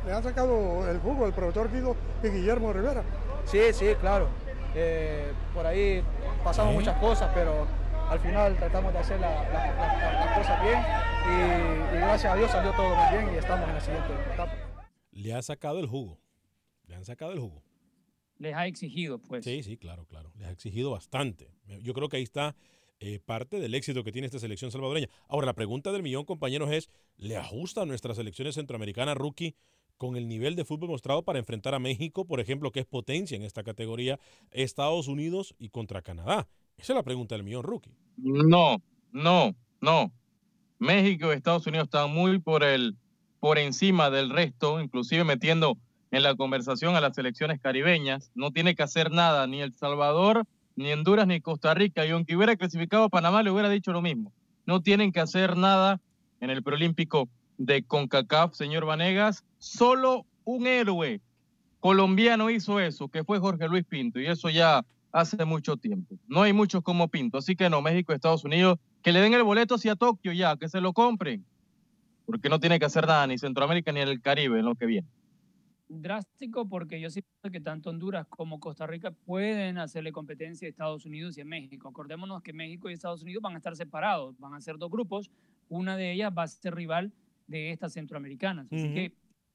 Le han sacado el fútbol el profesor Guido y Guillermo Rivera. Sí, sí, claro. Eh, por ahí pasamos muchas cosas, pero al final tratamos de hacer las cosas bien y, gracias a Dios salió todo muy bien y estamos en la siguiente etapa. Le ha sacado el jugo. Le han sacado el jugo. Les ha exigido, pues. Sí, sí, claro, claro. Les ha exigido bastante. Yo creo que ahí está eh, parte del éxito que tiene esta selección salvadoreña. Ahora, la pregunta del millón, compañeros, es, ¿le ajusta a nuestras selecciones centroamericanas rookie con el nivel de fútbol mostrado para enfrentar a México, por ejemplo, que es potencia en esta categoría, Estados Unidos y contra Canadá? Esa es la pregunta del millón rookie. No, no, no. México y Estados Unidos están muy por el por encima del resto, inclusive metiendo en la conversación a las selecciones caribeñas. No tiene que hacer nada ni El Salvador, ni Honduras, ni Costa Rica. Y aunque hubiera clasificado a Panamá, le hubiera dicho lo mismo. No tienen que hacer nada en el preolímpico de CONCACAF, señor Vanegas. Solo un héroe colombiano hizo eso, que fue Jorge Luis Pinto, y eso ya hace mucho tiempo. No hay muchos como Pinto, así que no, México, Estados Unidos, que le den el boleto hacia Tokio ya, que se lo compren, porque no tiene que hacer nada ni Centroamérica ni el Caribe en lo que viene. Drástico porque yo siento que tanto Honduras como Costa Rica pueden hacerle competencia a Estados Unidos y a México. Acordémonos que México y Estados Unidos van a estar separados, van a ser dos grupos, una de ellas va a ser rival de estas centroamericanas. Así que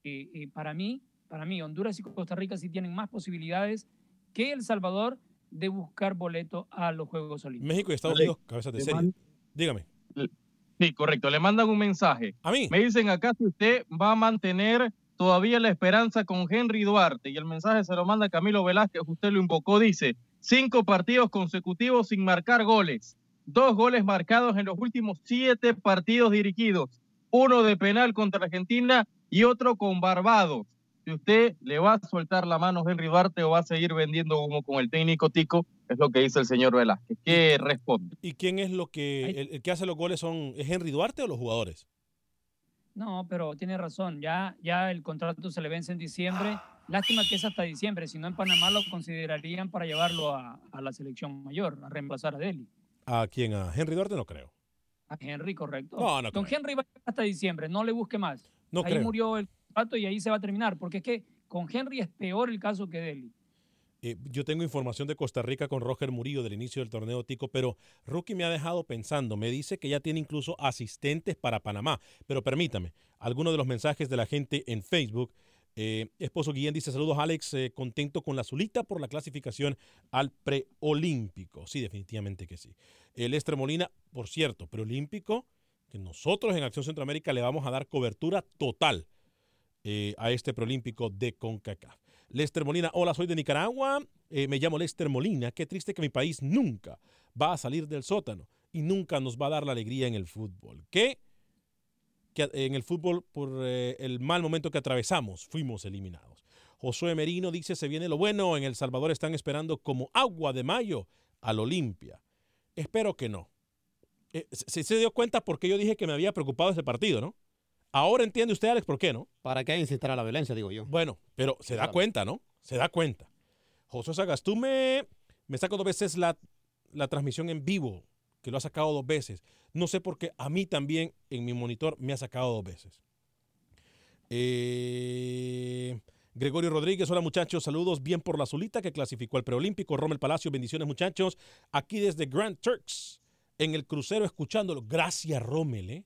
eh, eh, para mí, para mí, Honduras y Costa Rica sí tienen más posibilidades que El Salvador de buscar boleto a los Juegos Olímpicos. México y Estados Unidos, cabezas de serie. Dígame. Sí, correcto. Le mandan un mensaje. A mí. Me dicen acá si usted va a mantener todavía la esperanza con Henry Duarte. Y el mensaje se lo manda Camilo Velázquez. Usted lo invocó. Dice: cinco partidos consecutivos sin marcar goles. Dos goles marcados en los últimos siete partidos dirigidos uno de penal contra Argentina y otro con Barbados. Si usted le va a soltar la mano a Henry Duarte o va a seguir vendiendo humo con el técnico Tico, es lo que dice el señor Velázquez. ¿Qué responde? ¿Y quién es lo que, el, que hace los goles son, es Henry Duarte o los jugadores? No, pero tiene razón, ya, ya el contrato se le vence en diciembre. Lástima que es hasta diciembre, si no en Panamá lo considerarían para llevarlo a, a la selección mayor, a reemplazar a Deli. ¿A quién? ¿A Henry Duarte? No creo. Henry, correcto. No, no Don Henry va hasta diciembre, no le busque más. ahí murió el contrato y ahí se va a terminar, porque es que con Henry es peor el caso que Deli. Eh, yo tengo información de Costa Rica con Roger Murillo del inicio del torneo Tico, pero Rookie me ha dejado pensando. Me dice que ya tiene incluso asistentes para Panamá. Pero permítame, algunos de los mensajes de la gente en Facebook eh, esposo Guillén dice saludos Alex, eh, contento con la azulita por la clasificación al preolímpico. Sí, definitivamente que sí. El Molina, por cierto, preolímpico, que nosotros en Acción Centroamérica le vamos a dar cobertura total eh, a este preolímpico de CONCACAF. Lester Molina, hola, soy de Nicaragua, me llamo Lester Molina, qué triste que mi país nunca va a salir del sótano y nunca nos va a dar la alegría en el fútbol. ¿Qué? Que en el fútbol por eh, el mal momento que atravesamos fuimos eliminados. Josué Merino dice, se viene lo bueno, en El Salvador están esperando como agua de mayo al Olimpia. Espero que no. Eh, se, se dio cuenta porque yo dije que me había preocupado ese partido, ¿no? Ahora entiende usted, Alex, por qué, ¿no? ¿Para qué incitar a la violencia, digo yo? Bueno, pero se da cuenta, ¿no? Se da cuenta. José Sagastume me saca dos veces la, la transmisión en vivo, que lo ha sacado dos veces. No sé por qué a mí también en mi monitor me ha sacado dos veces. Eh, Gregorio Rodríguez, hola muchachos, saludos, bien por la azulita que clasificó al preolímpico. Rommel Palacio, bendiciones muchachos. Aquí desde Grand Turks, en el crucero, escuchándolo. Gracias, Rommel, ¿eh?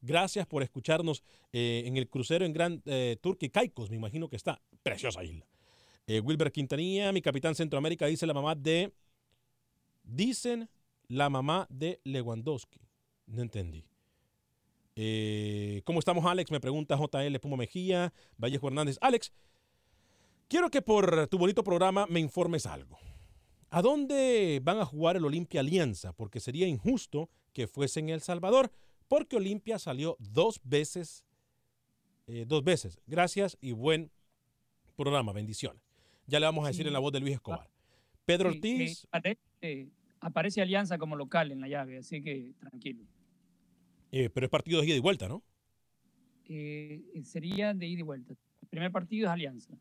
Gracias por escucharnos eh, en el crucero en Grand eh, Turkey Caicos, me imagino que está. Preciosa isla. Eh, Wilber Quintanilla, mi capitán Centroamérica, dice la mamá de. Dicen la mamá de Lewandowski. No entendí. Eh, ¿Cómo estamos, Alex? Me pregunta JL Puma Mejía, Vallejo Hernández. Alex, quiero que por tu bonito programa me informes algo. ¿A dónde van a jugar el Olimpia Alianza? Porque sería injusto que fuese en El Salvador, porque Olimpia salió dos veces, eh, dos veces. Gracias y buen programa. Bendiciones. Ya le vamos a decir en la voz de Luis Escobar. Pedro Sí, Ortiz. eh, aparece Alianza como local en la llave, así que tranquilo. Eh, pero es partido de ida y vuelta, ¿no? Eh, sería de ida y vuelta. El primer partido es Alianza.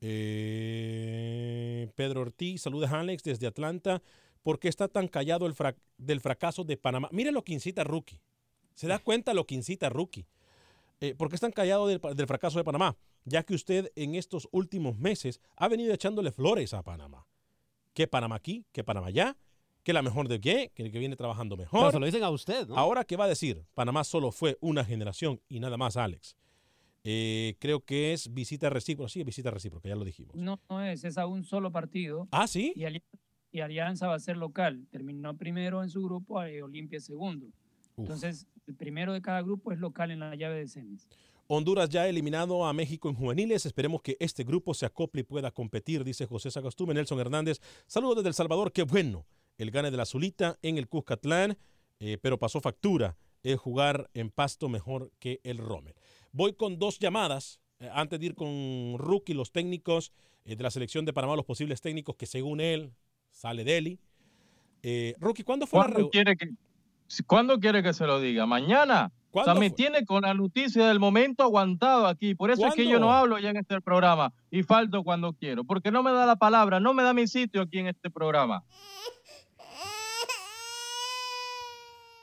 Eh, Pedro Ortiz, saludos a Alex desde Atlanta. ¿Por qué está tan callado el del fracaso de Panamá? Mire lo que incita Rookie. ¿Se da cuenta lo que incita Rookie? Eh, ¿Por qué están callados del, del fracaso de Panamá? Ya que usted en estos últimos meses ha venido echándole flores a Panamá. Que Panamá aquí, que Panamá allá, que la mejor de qué, que el que viene trabajando mejor. Pero se lo dicen a usted, ¿no? Ahora, ¿qué va a decir? Panamá solo fue una generación y nada más, Alex. Eh, creo que es visita recíproca. Sí, visita recíproca, ya lo dijimos. No, no es, es a un solo partido. Ah, sí. Y Alianza, y Alianza va a ser local. Terminó primero en su grupo, eh, Olimpia segundo. Entonces, el primero de cada grupo es local en la llave de semis. Honduras ya ha eliminado a México en juveniles. Esperemos que este grupo se acople y pueda competir, dice José Sagastume. Nelson Hernández, saludos desde El Salvador. Qué bueno el gane de la Zulita en el Cuscatlán, eh, pero pasó factura el jugar en pasto mejor que el Rommel. Voy con dos llamadas. eh, antes de ir con Rookie, los técnicos eh, de la selección de Panamá, los posibles técnicos que según él sale Deli. Rookie, ¿cuándo fue la ¿Cuándo reunión? quiere, que, ¿Cuándo quiere que se lo diga? ¿Mañana? O sea, ¿Cuándo me tiene con la noticia del momento aguantado aquí. Por eso es que yo no hablo ya en este programa y falto cuando quiero. Porque no me da la palabra, no me da mi sitio aquí en este programa.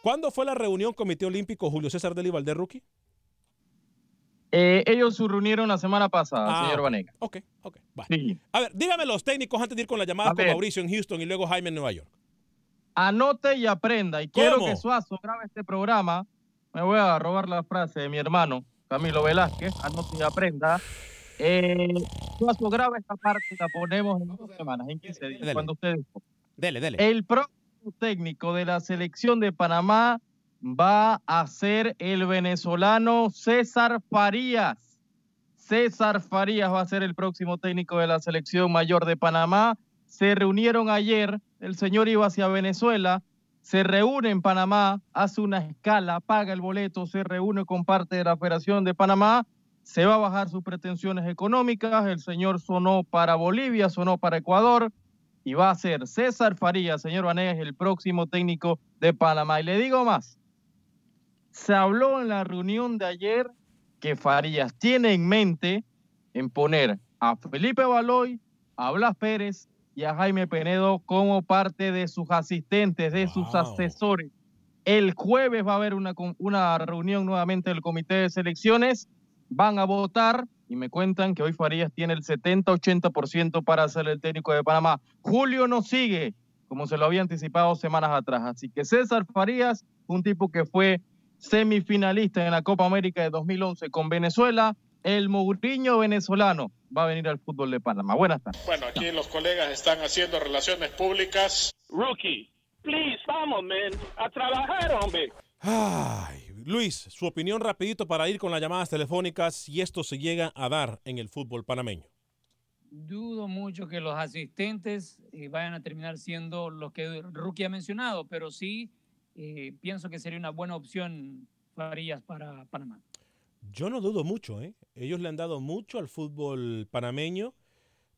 ¿Cuándo fue la reunión Comité Olímpico Julio César Deli Valdés, Rookie? Eh, ellos se reunieron la semana pasada, Ah, señor. Vanega. Ok, ok. Sí. A ver, dígame los técnicos antes de ir con la llamada A con ver. Mauricio en Houston y luego Jaime en Nueva York. Anote y aprenda. Y quiero que Suazo grabe este programa. Me voy a robar la frase de mi hermano, Camilo Velázquez. Anote y aprenda. Eh, Suazo graba esta parte y la ponemos en dos semanas, en 15 días, Dele. cuando ustedes Dele, dele. El próximo técnico de la selección de Panamá va a ser el venezolano César Farías. César Farías va a ser el próximo técnico de la selección mayor de Panamá. Se reunieron ayer, el señor iba hacia Venezuela, se reúne en Panamá, hace una escala, paga el boleto, se reúne con parte de la Federación de Panamá, se va a bajar sus pretensiones económicas, el señor sonó para Bolivia, sonó para Ecuador, y va a ser César Farías, señor Vanegas, el próximo técnico de Panamá. Y le digo más, se habló en la reunión de ayer que Farías tiene en mente en poner a Felipe Baloy, a Blas Pérez y a Jaime Penedo como parte de sus asistentes, de sus asesores. El jueves va a haber una reunión nuevamente del comité de selecciones, van a votar y me cuentan que hoy Farías tiene el 70-80% para ser el técnico de Panamá. Julio no sigue, como se lo había anticipado semanas atrás. Así que César Farías, un tipo que fue semifinalista en la Copa América de 2011 con Venezuela, el Mourinho venezolano va a venir al fútbol de Panamá. Buenas tardes. Bueno, aquí los colegas están haciendo relaciones públicas. Rookie, please, vamos, man, a trabajar, hombre. Ay, Luis, su opinión rapidito para ir con las llamadas telefónicas si esto se llega a dar en el fútbol panameño. Dudo mucho que los asistentes eh, vayan a terminar siendo los que Rookie ha mencionado, pero sí eh, pienso que sería una buena opción Farías para Panamá. Yo no dudo mucho, ¿eh? Ellos le han dado mucho al fútbol panameño.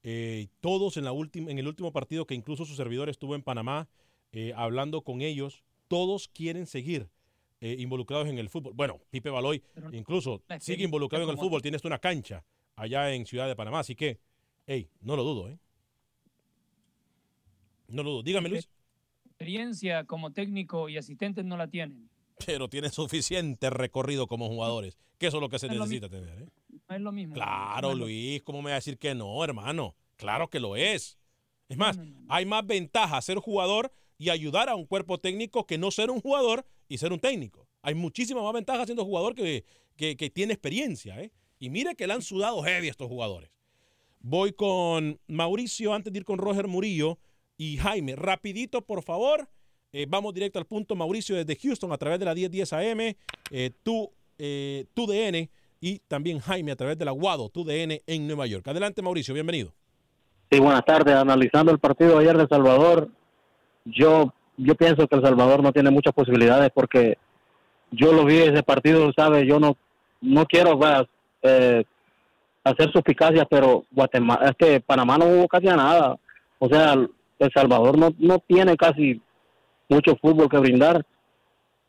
Eh, todos en, la última, en el último partido que incluso su servidor estuvo en Panamá eh, hablando con ellos, todos quieren seguir eh, involucrados en el fútbol. Bueno, Pipe Baloy incluso sigue involucrado en el fútbol, tienes una cancha allá en Ciudad de Panamá, así que, hey, no lo dudo, ¿eh? No lo dudo. Dígame, Luis. Experiencia como técnico y asistente no la tienen. Pero tiene suficiente recorrido como jugadores, que eso es lo que se necesita tener, ¿eh? No es lo mismo. Claro, No es lo- Luis, ¿cómo me va a decir que no, hermano? Claro que lo es. Es más, hay más ventaja ser jugador y ayudar a un cuerpo técnico que no ser un jugador y ser un técnico. Hay muchísimas más ventajas siendo jugador que, que, tiene experiencia, ¿eh? Y mire que le han sudado heavy a estos jugadores. Voy con Mauricio antes de ir con Roger Murillo y Jaime. Rapidito, por favor. Eh, vamos directo al punto. Mauricio desde Houston a través de la 1010 AM, eh, tu, eh, DN y también Jaime a través de la Guado, tu DN en Nueva York. Adelante, Mauricio, bienvenido. Sí, buenas tardes. Analizando el partido ayer de Salvador, yo yo pienso que El Salvador no tiene muchas posibilidades porque yo lo vi ese partido, ¿sabes? Yo no no quiero va, eh, hacer suspicacias, pero Guatemala, es que Panamá no hubo casi a nada. O sea, El Salvador no, no tiene casi mucho fútbol que brindar.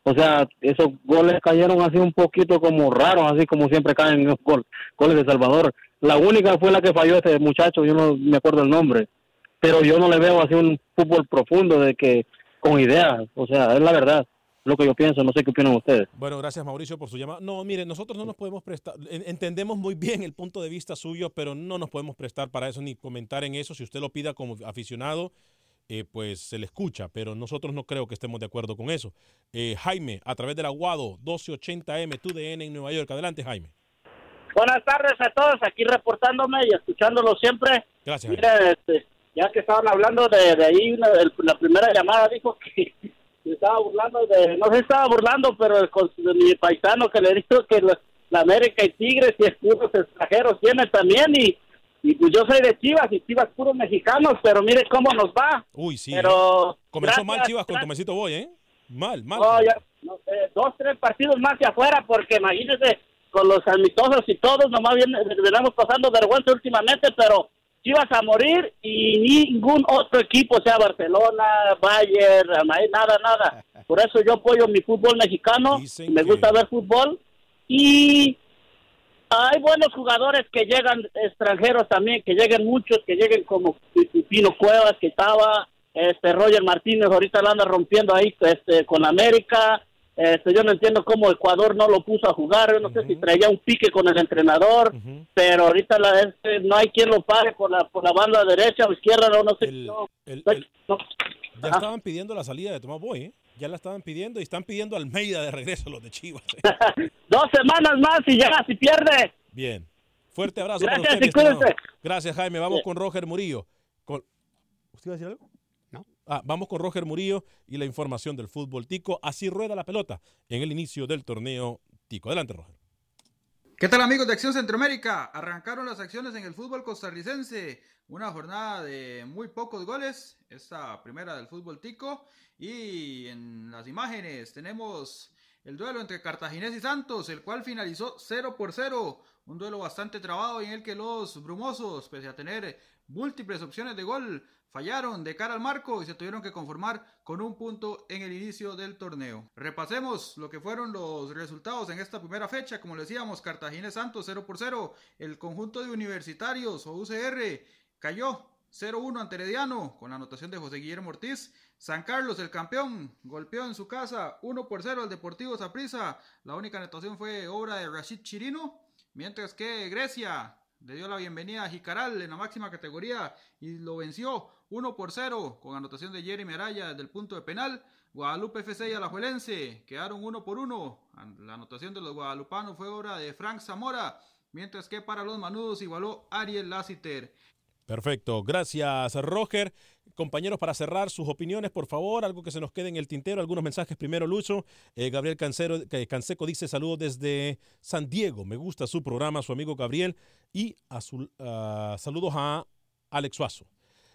O sea, esos goles cayeron así un poquito como raros, así como siempre caen los gol- goles de Salvador. La única fue la que falló este muchacho, yo no me acuerdo el nombre. Pero yo no le veo así un fútbol profundo de que con ideas. O sea, es la verdad, lo que yo pienso. No sé qué opinan ustedes. Bueno, gracias Mauricio por su llamada. No, mire, nosotros no nos podemos prestar, en- entendemos muy bien el punto de vista suyo, pero no nos podemos prestar para eso ni comentar en eso. Si usted lo pida como aficionado, eh, pues se le escucha, pero nosotros no creo que estemos de acuerdo con eso. Eh, Jaime, a través del Aguado, 1280M, tu DN en Nueva York. Adelante, Jaime. Buenas tardes a todos, aquí reportándome y escuchándolo siempre. Gracias. Mira, este, ya que estaban hablando de, de ahí, una- la primera llamada dijo que se estaba burlando de, no si estaba burlando, pero el, con- de mi paisano que le dijo que la, la América y Tigres y escudos extranjeros tienen también y, y pues yo soy de Chivas y Chivas puros mexicanos, pero mire cómo nos va. Uy, sí. Pero ¿eh? Comenzó gracias, mal Chivas con. Tomasito Boy, ¿eh? Mal, mal. No, ya, no sé, dos, tres partidos más hacia afuera, porque imagínese, con los amistosos y todos, nomás viene, venimos pasando vergüenza últimamente, pero Chivas a morir y ningún otro equipo, sea Barcelona, Bayern, nada, nada. Por eso yo apoyo mi fútbol mexicano, me gusta ver fútbol y hay buenos jugadores que llegan extranjeros también, que lleguen muchos, que lleguen como Pino Cuevas que estaba, este Roger Martínez ahorita la anda rompiendo ahí este, con América. Este, yo no entiendo cómo Ecuador no lo puso a jugar, yo no sé si traía un pique con el entrenador, pero ahorita la, este, no hay quien lo pare por la por la banda derecha o izquierda, no, no sé. no- el- no- el- no- Ya estaban pidiendo la salida de Tomás Boy, ¿eh? Ya la estaban pidiendo y están pidiendo a Almeida de regreso los de Chivas. ¿eh? Dos semanas más y ya, si pierde. Bien. Fuerte abrazo Gracias para usted. Gracias, Jaime. Vamos Sí. con Roger Murillo. Con... ¿Usted iba a decir algo? Ah, vamos con Roger Murillo y la información del fútbol tico. Así rueda la pelota en el inicio del torneo tico. Adelante, Roger. ¿Qué tal amigos de Acción Centroamérica? Arrancaron las acciones en el fútbol costarricense. Una jornada de muy pocos goles, esta primera del fútbol tico. Y en las imágenes tenemos el duelo entre Cartaginés y Santos, el cual finalizó 0 por 0. Un duelo bastante trabado en el que los brumosos, pese a tener múltiples opciones de gol, fallaron de cara al marco y se tuvieron que conformar con un punto en el inicio del torneo. Repasemos lo que fueron los resultados en esta primera fecha. Como le decíamos, Cartagena Santos 0 por 0. El conjunto de universitarios o UCR cayó 0-1 ante Herediano con la anotación de José Guillermo Ortiz. San Carlos, el campeón, golpeó en su casa 1 por 0 al Deportivo Saprissa. La única anotación fue obra de Rashid Chirino. Mientras que Grecia le dio la bienvenida a Jicaral en la máxima categoría y lo venció 1 por 0 con anotación de Jeremy Araya desde el punto de penal. Guadalupe FC y Alajuelense quedaron 1 por 1. La anotación de los guadalupanos fue obra de Frank Zamora, mientras que para los manudos igualó Ariel Lassiter. Perfecto. Gracias, Roger. Compañeros, para cerrar sus opiniones, por favor, algo que se nos quede en el tintero, algunos mensajes. Primero, Lucho. Eh, Gabriel Canseco dice saludos desde San Diego. Me gusta su programa, su amigo Gabriel. Y a su- ah, saludos a Alex Suazo.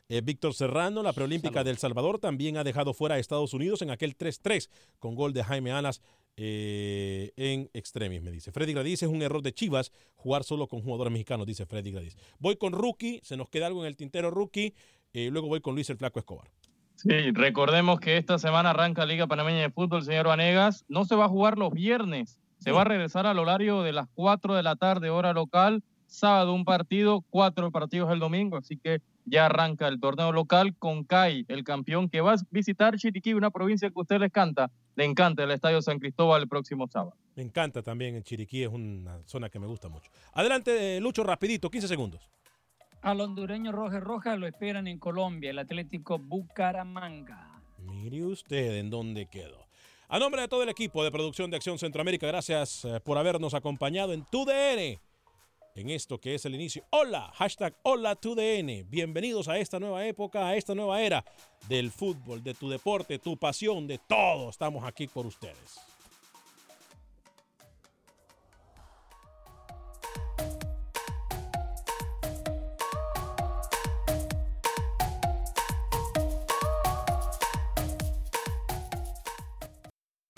Eh, Víctor Serrano, la preolímpica del Salvador, también ha dejado fuera a Estados Unidos en aquel 3-3 con gol de Jaime Alas eh, en extremis, me dice. Freddy Gradis es un error de Chivas jugar solo con jugadores mexicanos, dice Freddy Gradis. Voy con Rookie, se nos queda algo en el tintero Rookie, eh, luego voy con Luis el Flaco Escobar. Sí, recordemos que esta semana arranca Liga Panameña de Fútbol, señor Vanegas. No se va a jugar los viernes, se va a regresar al horario de las 4 de la tarde, hora local. Sábado un partido, cuatro partidos el domingo, así que ya arranca el torneo local con CAI, el campeón que va a visitar Chiriquí, una provincia que a usted les canta, le encanta el Estadio San Cristóbal el próximo sábado. Me encanta también en Chiriquí, es una zona que me gusta mucho. Adelante, Lucho, rapidito, 15 segundos. Al hondureño Roger Rojas lo esperan en Colombia, el Atlético Bucaramanga. Mire usted en dónde quedó. A nombre de todo el equipo de producción de Acción Centroamérica, gracias eh, por habernos acompañado en TUDN en esto que es el inicio. Hola, hashtag Hola TUDN. Bienvenidos a esta nueva época, a esta nueva era del fútbol, de tu deporte, tu pasión, de todo. Estamos aquí por ustedes.